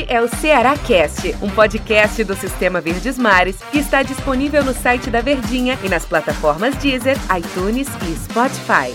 Este é o Ceará Cast, um podcast do Sistema Verdes Mares que está disponível no site da Verdinha e nas plataformas Deezer, iTunes e Spotify.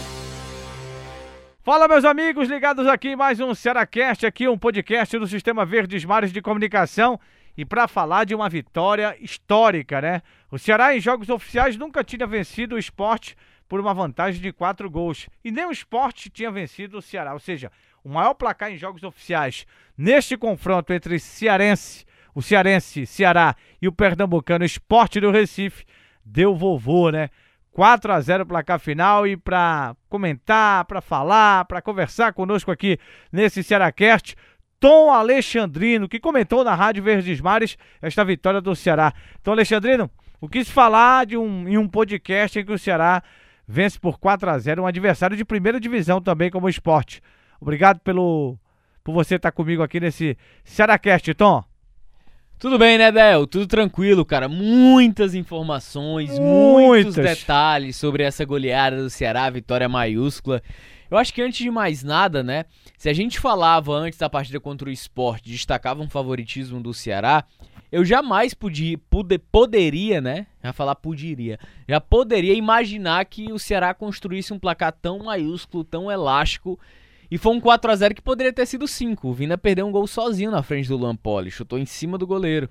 Fala, meus amigos, ligados aqui em mais um Cearacast, aqui um podcast do Sistema Verdes Mares de Comunicação e para falar de uma vitória histórica, né? O Ceará em jogos oficiais nunca tinha vencido o esporte por uma vantagem de quatro gols e nem o esporte tinha vencido o Ceará, ou seja, o maior placar em jogos oficiais neste confronto entre Cearense, o Cearense, Ceará e o Pernambucano Esporte do Recife deu vovô, né? 4 a 0 placar final e para comentar, para falar, para conversar conosco aqui nesse Cearacast, Tom Alexandrino, que comentou na Rádio Verdes Mares esta vitória do Ceará. Tom Alexandrino, o que se falar de um, em um podcast em que o Ceará vence por 4 a 0 um adversário de primeira divisão também como esporte. Obrigado pelo por você estar comigo aqui nesse Cearacast, Tom. Tudo bem, né, Del? Tudo tranquilo, cara. Muitas informações, muitos detalhes sobre essa goleada do Ceará, vitória maiúscula. Eu acho que antes de mais nada, né, se a gente falava antes da partida contra o esporte, destacava um favoritismo do Ceará, eu jamais podia, pude, poderia, né, já falar poderia, já poderia imaginar que o Ceará construísse um placar tão maiúsculo, tão elástico e foi um 4 a 0 que poderia ter sido 5. O Vina perdeu um gol sozinho na frente do Luan Poli, chutou em cima do goleiro.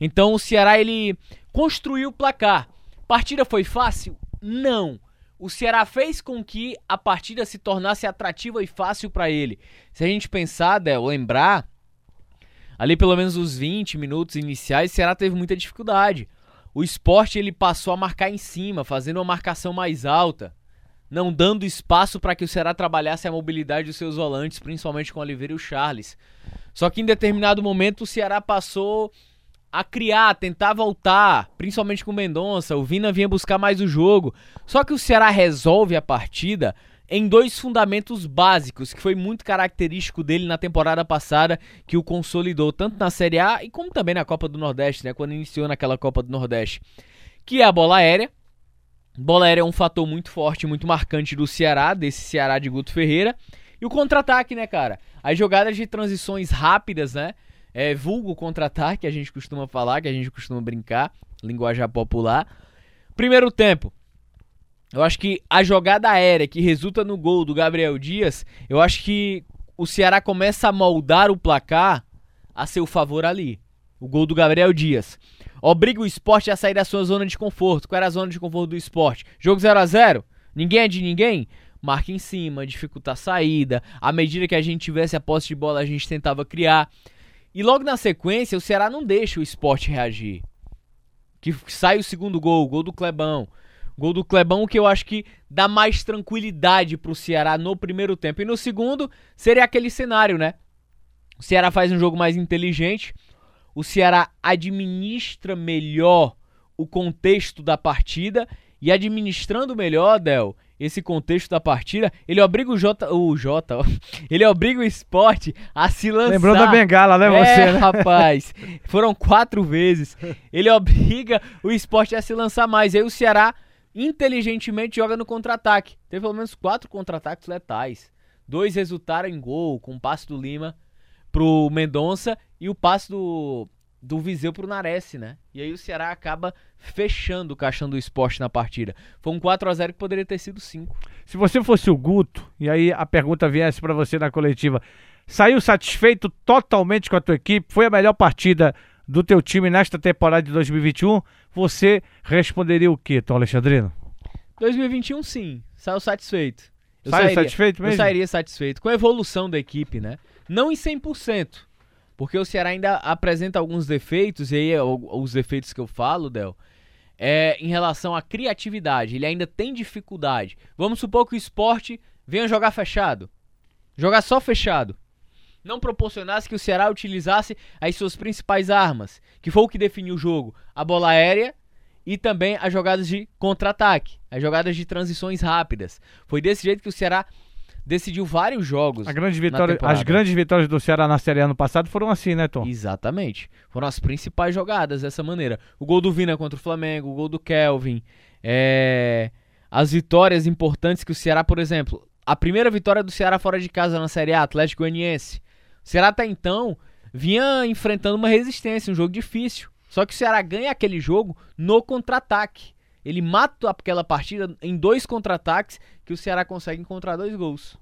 Então o Ceará ele construiu o placar. Partida foi fácil? Não. O Ceará fez com que a partida se tornasse atrativa e fácil para ele. Se a gente pensar, Del, lembrar, ali pelo menos os 20 minutos iniciais, o Ceará teve muita dificuldade. O esporte ele passou a marcar em cima, fazendo uma marcação mais alta não dando espaço para que o Ceará trabalhasse a mobilidade dos seus volantes, principalmente com o Oliveira e o Charles. Só que em determinado momento o Ceará passou a criar, tentar voltar, principalmente com o Mendonça. O Vina vinha buscar mais o jogo. Só que o Ceará resolve a partida em dois fundamentos básicos, que foi muito característico dele na temporada passada, que o consolidou tanto na Série A e como também na Copa do Nordeste, né, quando iniciou naquela Copa do Nordeste, que é a bola aérea Bola aérea é um fator muito forte, muito marcante do Ceará, desse Ceará de Guto Ferreira. E o contra-ataque, né, cara? As jogadas de transições rápidas, né? É, vulgo contra-ataque, a gente costuma falar, que a gente costuma brincar, linguajar popular. Primeiro tempo. Eu acho que a jogada aérea que resulta no gol do Gabriel Dias, eu acho que o Ceará começa a moldar o placar a seu favor ali. O gol do Gabriel Dias obriga o esporte a sair da sua zona de conforto. Qual era a zona de conforto do esporte? Jogo 0 a 0 Ninguém é de ninguém? Marca em cima, dificulta a saída. À medida que a gente tivesse a posse de bola, a gente tentava criar. E logo na sequência, o Ceará não deixa o esporte reagir. Que sai o segundo gol, o gol do Clebão. Gol do Clebão que eu acho que dá mais tranquilidade pro Ceará no primeiro tempo. E no segundo, seria aquele cenário, né? O Ceará faz um jogo mais inteligente o Ceará administra melhor o contexto da partida e administrando melhor, Del, esse contexto da partida, ele obriga o Jota, o Jota, ele obriga o esporte a se lançar. Lembrou da bengala, né, é, você? Né? rapaz, foram quatro vezes. Ele obriga o esporte a se lançar mais. Aí o Ceará inteligentemente joga no contra-ataque. Teve pelo menos quatro contra-ataques letais. Dois resultaram em gol, com o passe do Lima pro Mendonça e o passe do, do Viseu pro Nares, né? E aí o Ceará acaba fechando o caixão do esporte na partida. Foi um 4 a 0 que poderia ter sido 5. Se você fosse o Guto, e aí a pergunta viesse para você na coletiva, saiu satisfeito totalmente com a tua equipe? Foi a melhor partida do teu time nesta temporada de 2021? Você responderia o quê, Tom Alexandrino? 2021 sim, saiu satisfeito. Eu Saiu sairia, satisfeito mesmo? Eu sairia satisfeito com a evolução da equipe, né? Não em 100%, porque o Ceará ainda apresenta alguns defeitos, e aí é os defeitos que eu falo, Del, é em relação à criatividade. Ele ainda tem dificuldade. Vamos supor que o esporte venha jogar fechado. Jogar só fechado. Não proporcionasse que o Ceará utilizasse as suas principais armas, que foi o que definiu o jogo: a bola aérea e também as jogadas de contra-ataque, as jogadas de transições rápidas. Foi desse jeito que o Ceará decidiu vários jogos. Grande vitória, as grandes vitórias do Ceará na Série A ano passado foram assim, né, Tom? Exatamente. Foram as principais jogadas dessa maneira. O gol do Vina contra o Flamengo, o gol do Kelvin, é... as vitórias importantes que o Ceará, por exemplo, a primeira vitória do Ceará fora de casa na Série A, Atlético Goianiense. O Ceará até então vinha enfrentando uma resistência, um jogo difícil. Só que o Ceará ganha aquele jogo no contra-ataque. Ele mata aquela partida em dois contra-ataques que o Ceará consegue encontrar dois gols.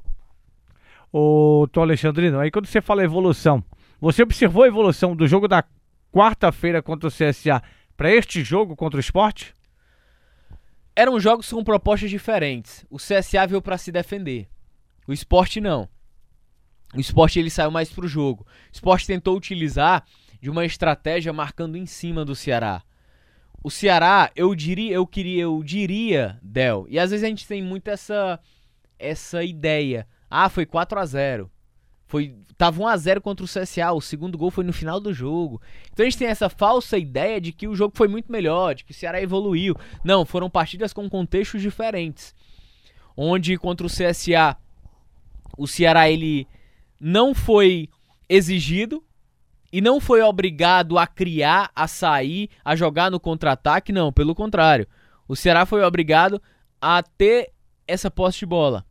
Ô, Tô Alexandrino, aí quando você fala evolução, você observou a evolução do jogo da quarta-feira contra o CSA para este jogo contra o esporte? Eram jogos com propostas diferentes. O CSA veio para se defender. O esporte não. O esporte ele saiu mais pro jogo. O esporte tentou utilizar de uma estratégia marcando em cima do Ceará. O Ceará, eu diria, eu queria, eu diria, Del, e às vezes a gente tem muito essa essa ideia. Ah, foi 4 a 0. Foi tava 1 a 0 contra o CSA, o segundo gol foi no final do jogo. Então a gente tem essa falsa ideia de que o jogo foi muito melhor, de que o Ceará evoluiu. Não, foram partidas com contextos diferentes. Onde contra o CSA o Ceará ele não foi exigido e não foi obrigado a criar, a sair, a jogar no contra-ataque, não, pelo contrário. O Ceará foi obrigado a ter essa posse de bola,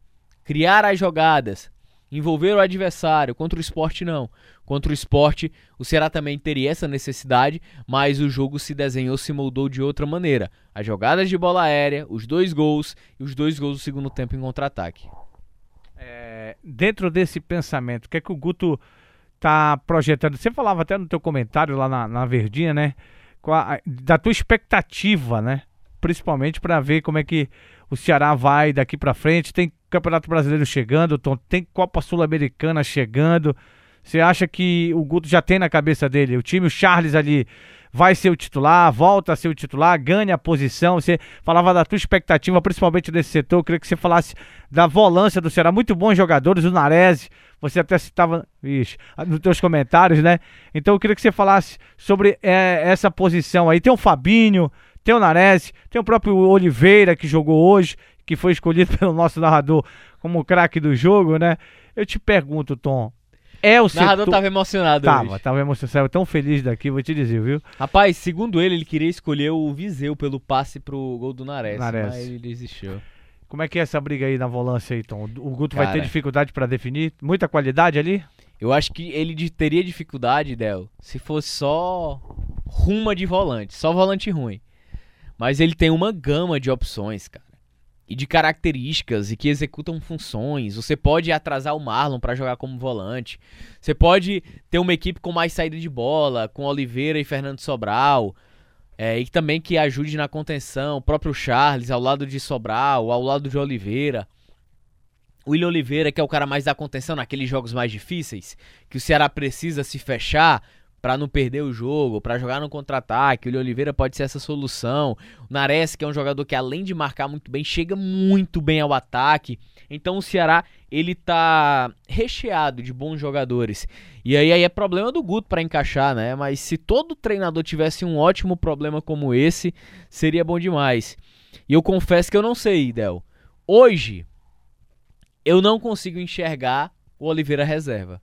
criar as jogadas, envolver o adversário. Contra o esporte, não. Contra o esporte, o Ceará também teria essa necessidade, mas o jogo se desenhou, se moldou de outra maneira. As jogadas de bola aérea, os dois gols e os dois gols do segundo tempo em contra-ataque. É, dentro desse pensamento, o que é que o Guto tá projetando? Você falava até no teu comentário lá na, na Verdinha, né? Da tua expectativa, né? Principalmente para ver como é que o Ceará vai daqui para frente. Tem Campeonato Brasileiro chegando, tem Copa Sul-Americana chegando. Você acha que o Guto já tem na cabeça dele o time, o Charles ali vai ser o titular, volta a ser o titular, ganha a posição. Você falava da tua expectativa, principalmente desse setor. Eu queria que você falasse da volância do Ceará. Muito bons jogadores, o Nares, você até citava ixi, nos teus comentários, né? Então eu queria que você falasse sobre é, essa posição aí. Tem o Fabinho, tem o Nares, tem o próprio Oliveira que jogou hoje, que foi escolhido pelo nosso narrador como craque do jogo, né? Eu te pergunto, Tom, é o, o narrador tava emocionado tava, hoje. Tava emocionado, saiu tão feliz daqui, vou te dizer, viu? Rapaz, segundo ele, ele queria escolher o Viseu pelo passe pro gol do Nares, Nares. mas ele desistiu. Como é que é essa briga aí na volância aí, Tom? O Guto Cara, vai ter dificuldade para definir? Muita qualidade ali? Eu acho que ele teria dificuldade, Del, se fosse só ruma de volante, só volante ruim. Mas ele tem uma gama de opções, cara e de características e que executam funções. Você pode atrasar o Marlon para jogar como volante. Você pode ter uma equipe com mais saída de bola, com Oliveira e Fernando Sobral. É, e também que ajude na contenção, o próprio Charles ao lado de Sobral, ao lado de Oliveira. O William Oliveira, que é o cara mais da contenção naqueles jogos mais difíceis, que o Ceará precisa se fechar, para não perder o jogo, para jogar no contra-ataque. O Oliveira pode ser essa solução. O Nares, que é um jogador que além de marcar muito bem, chega muito bem ao ataque. Então o Ceará, ele tá recheado de bons jogadores. E aí, aí é problema do Guto para encaixar, né? Mas se todo treinador tivesse um ótimo problema como esse, seria bom demais. E eu confesso que eu não sei, Del. Hoje eu não consigo enxergar o Oliveira reserva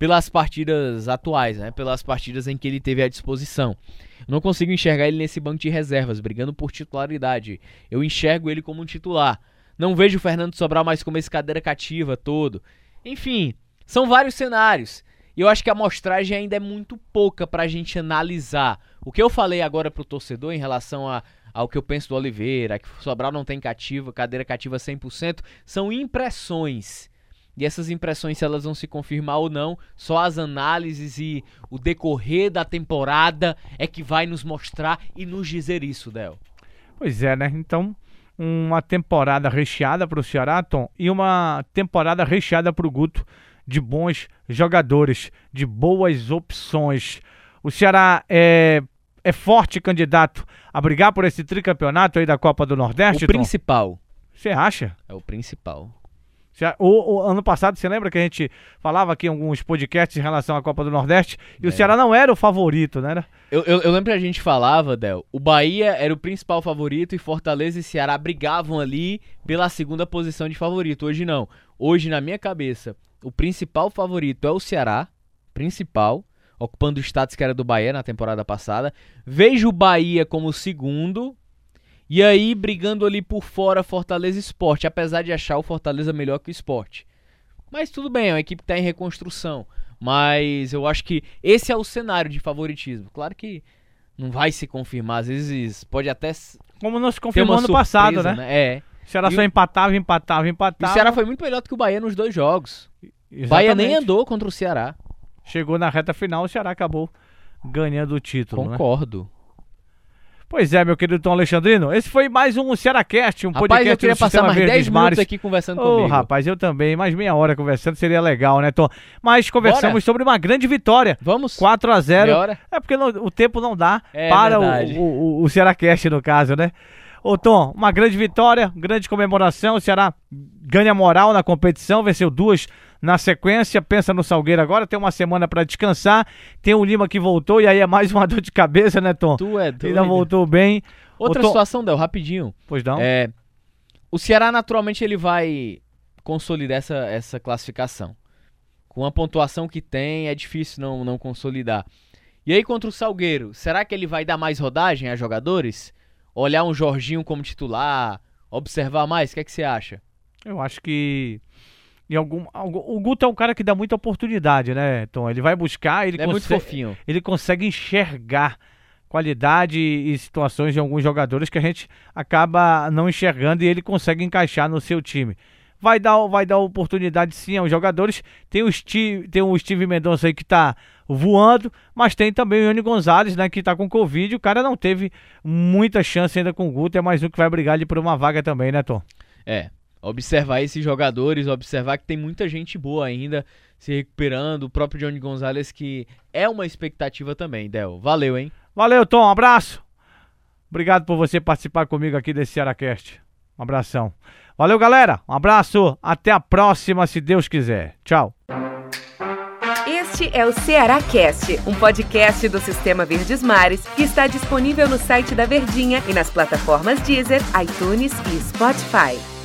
pelas partidas atuais, né? Pelas partidas em que ele teve à disposição. Eu não consigo enxergar ele nesse banco de reservas, brigando por titularidade. Eu enxergo ele como um titular. Não vejo o Fernando Sobral mais como esse cadeira cativa todo. Enfim, são vários cenários. E eu acho que a amostragem ainda é muito pouca para a gente analisar. O que eu falei agora pro torcedor em relação a, ao que eu penso do Oliveira, que o Sobral não tem cativa, cadeira cativa 100%, são impressões. E essas impressões, se elas vão se confirmar ou não, só as análises e o decorrer da temporada é que vai nos mostrar e nos dizer isso, Del. Pois é, né? Então, uma temporada recheada para o Ceará, Tom, e uma temporada recheada para o Guto de bons jogadores, de boas opções. O Ceará é, é forte candidato a brigar por esse tricampeonato aí da Copa do Nordeste, O principal. Você acha? É o principal. O, o, ano passado, você lembra que a gente falava aqui em alguns podcasts em relação à Copa do Nordeste e é. o Ceará não era o favorito, né? Eu, eu, eu, lembro que a gente falava, Del, o Bahia era o principal favorito e Fortaleza e Ceará brigavam ali pela segunda posição de favorito. Hoje não. Hoje, na minha cabeça, o principal favorito é o Ceará, principal, ocupando o status que era do Bahia na temporada passada. Vejo o Bahia como segundo, e aí, brigando ali por fora, Fortaleza Esporte, apesar de achar o Fortaleza melhor que o Esporte. Mas tudo bem, é uma equipe que está em reconstrução. Mas eu acho que esse é o cenário de favoritismo. Claro que não vai se confirmar, às vezes pode até. Como não se confirmou ano passado, né? né? É. O Ceará e só empatava, empatava, empatava. E o Ceará foi muito melhor do que o Bahia nos dois jogos. Exatamente. O Bahia nem andou contra o Ceará. Chegou na reta final, o Ceará acabou ganhando o título. Né? Concordo. Né? Pois é, meu querido Tom Alexandrino. Esse foi mais um Cearacast, um rapaz, podcast eu queria passar mais 10 minutos aqui conversando oh, comigo. rapaz, eu também. Mais meia hora conversando seria legal, né, Tom? Mas conversamos Bora. sobre uma grande vitória. Vamos. 4 a 0 É porque não, o tempo não dá é, para o, o, o Cearacast, no caso, né? Ô Tom, uma grande vitória, grande comemoração. O Ceará ganha moral na competição, venceu duas na sequência. Pensa no Salgueiro agora, tem uma semana para descansar. Tem o Lima que voltou e aí é mais uma dor de cabeça, né, Tom? Tu é doido. Ainda voltou bem. Outra Tom... situação, Del, rapidinho. Pois não. É, o Ceará naturalmente ele vai consolidar essa, essa classificação. Com a pontuação que tem, é difícil não, não consolidar. E aí contra o Salgueiro, será que ele vai dar mais rodagem a jogadores? Olhar um Jorginho como titular, observar mais? O que é que você acha? Eu acho que em algum, o Guto é um cara que dá muita oportunidade, né, Tom? Ele vai buscar, ele, é consegue, muito fofinho. ele consegue enxergar qualidade e situações de alguns jogadores que a gente acaba não enxergando e ele consegue encaixar no seu time. Vai dar, vai dar oportunidade sim aos jogadores. Tem o Steve, tem o Steve Mendonça aí que tá voando, mas tem também o Ione Gonzalez, né, que tá com Covid. O cara não teve muita chance ainda com o Guto, é mais um que vai brigar ali por uma vaga também, né, Tom? É, observar esses jogadores, observar que tem muita gente boa ainda se recuperando, o próprio Johnny Gonzalez que é uma expectativa também, Del. Valeu, hein? Valeu, Tom, um abraço. Obrigado por você participar comigo aqui desse Cearacast. Um abração. Valeu, galera. Um abraço. Até a próxima, se Deus quiser. Tchau. Este é o Ceará Cast, um podcast do Sistema Verdes Mares que está disponível no site da Verdinha e nas plataformas Deezer, iTunes e Spotify.